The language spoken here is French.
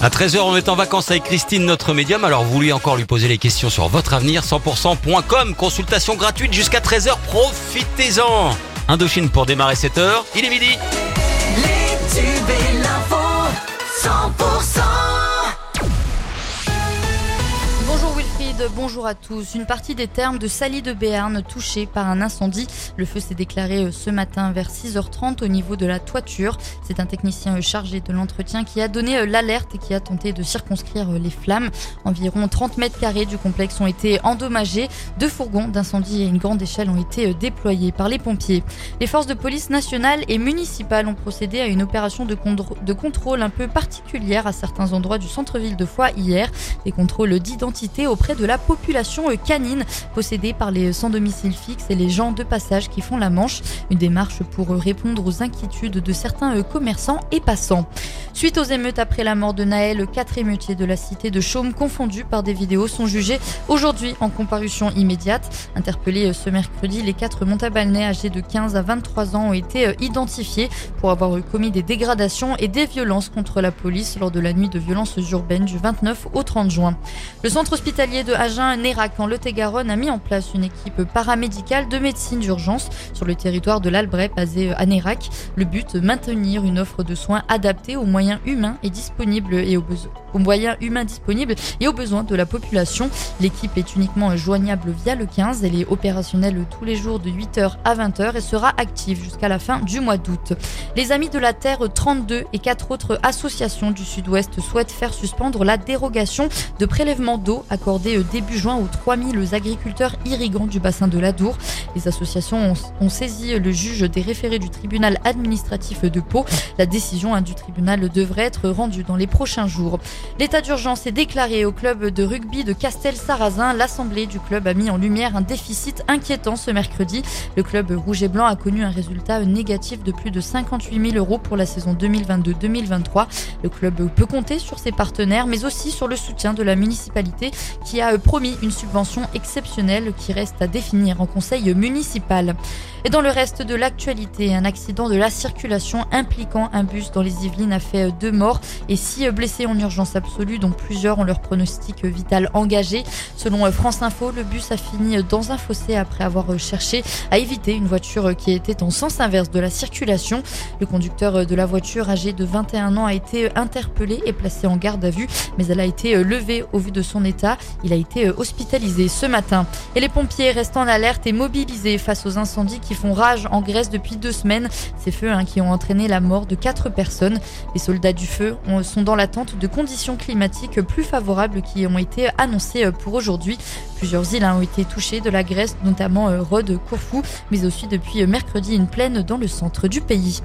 À 13h, on est en vacances avec Christine, notre médium. Alors, vous voulez encore lui poser les questions sur votre avenir 100%.com. Consultation gratuite jusqu'à 13h. Profitez-en. Indochine pour démarrer cette heure. Il est midi. Les tubes et l'info, 100% Bonjour à tous. Une partie des termes de Sally de Béarn touchée par un incendie. Le feu s'est déclaré euh, ce matin vers 6h30 au niveau de la toiture. C'est un technicien euh, chargé de l'entretien qui a donné euh, l'alerte et qui a tenté de circonscrire les flammes. Environ 30 mètres carrés du complexe ont été endommagés. Deux fourgons d'incendie et une grande échelle ont été déployés par les pompiers. Les forces de police nationales et municipales ont procédé à une opération de, de contrôle un peu particulière à certains endroits du centre-ville de Foix hier. Des contrôles d'identité auprès de la population canine possédée par les sans domicile fixe et les gens de passage qui font la manche. Une démarche pour répondre aux inquiétudes de certains commerçants et passants. Suite aux émeutes après la mort de Naël, quatre émeutiers de la cité de Chaume confondus par des vidéos sont jugés aujourd'hui en comparution immédiate. Interpellés ce mercredi, les quatre Montabalnais âgés de 15 à 23 ans ont été identifiés pour avoir commis des dégradations et des violences contre la police lors de la nuit de violences urbaines du 29 au 30 juin. Le centre hospitalier de Agen, Nérac, en Lot-et-Garonne, a mis en place une équipe paramédicale de médecine d'urgence sur le territoire de l'Albret, basé à Nérac. Le but, maintenir une offre de soins adaptée aux moyens humains et disponibles et aux besoins aux moyens humains disponibles et aux besoins de la population. L'équipe est uniquement joignable via le 15. Elle est opérationnelle tous les jours de 8h à 20h et sera active jusqu'à la fin du mois d'août. Les Amis de la Terre 32 et quatre autres associations du Sud-Ouest souhaitent faire suspendre la dérogation de prélèvement d'eau accordée début juin aux 3000 agriculteurs irrigants du bassin de l'Adour. Les associations ont, saisi le juge des référés du tribunal administratif de Pau. La décision hein, du tribunal devrait être rendue dans les prochains jours. L'état d'urgence est déclaré au club de rugby de Castel-Sarrazin. L'assemblée du club a mis en lumière un déficit inquiétant ce mercredi. Le club rouge et blanc a connu un résultat négatif de plus de 58 000 euros pour la saison 2022-2023. Le club peut compter sur ses partenaires, mais aussi sur le soutien de la municipalité qui a promis une subvention exceptionnelle qui reste à définir en conseil municipal. Et dans le reste de l'actualité, un accident de la circulation impliquant un bus dans les Yvelines a fait deux morts et six blessés en urgence absolue, dont plusieurs ont leur pronostic vital engagé. Selon France Info, le bus a fini dans un fossé après avoir cherché à éviter une voiture qui était en sens inverse de la circulation. Le conducteur de la voiture, âgé de 21 ans, a été interpellé et placé en garde à vue, mais elle a été levée au vu de son état. Il a été hospitalisé ce matin. Et les pompiers restent en alerte et mobilisés face aux incendies qui font rage en Grèce depuis deux semaines. Ces feux hein, qui ont entraîné la mort de quatre personnes. Les soldats du feu sont dans l'attente de conditions climatiques plus favorables qui ont été annoncées pour aujourd'hui. Plusieurs îles hein, ont été touchées de la Grèce, notamment euh, Rhodes, Corfou, mais aussi depuis mercredi une plaine dans le centre du pays.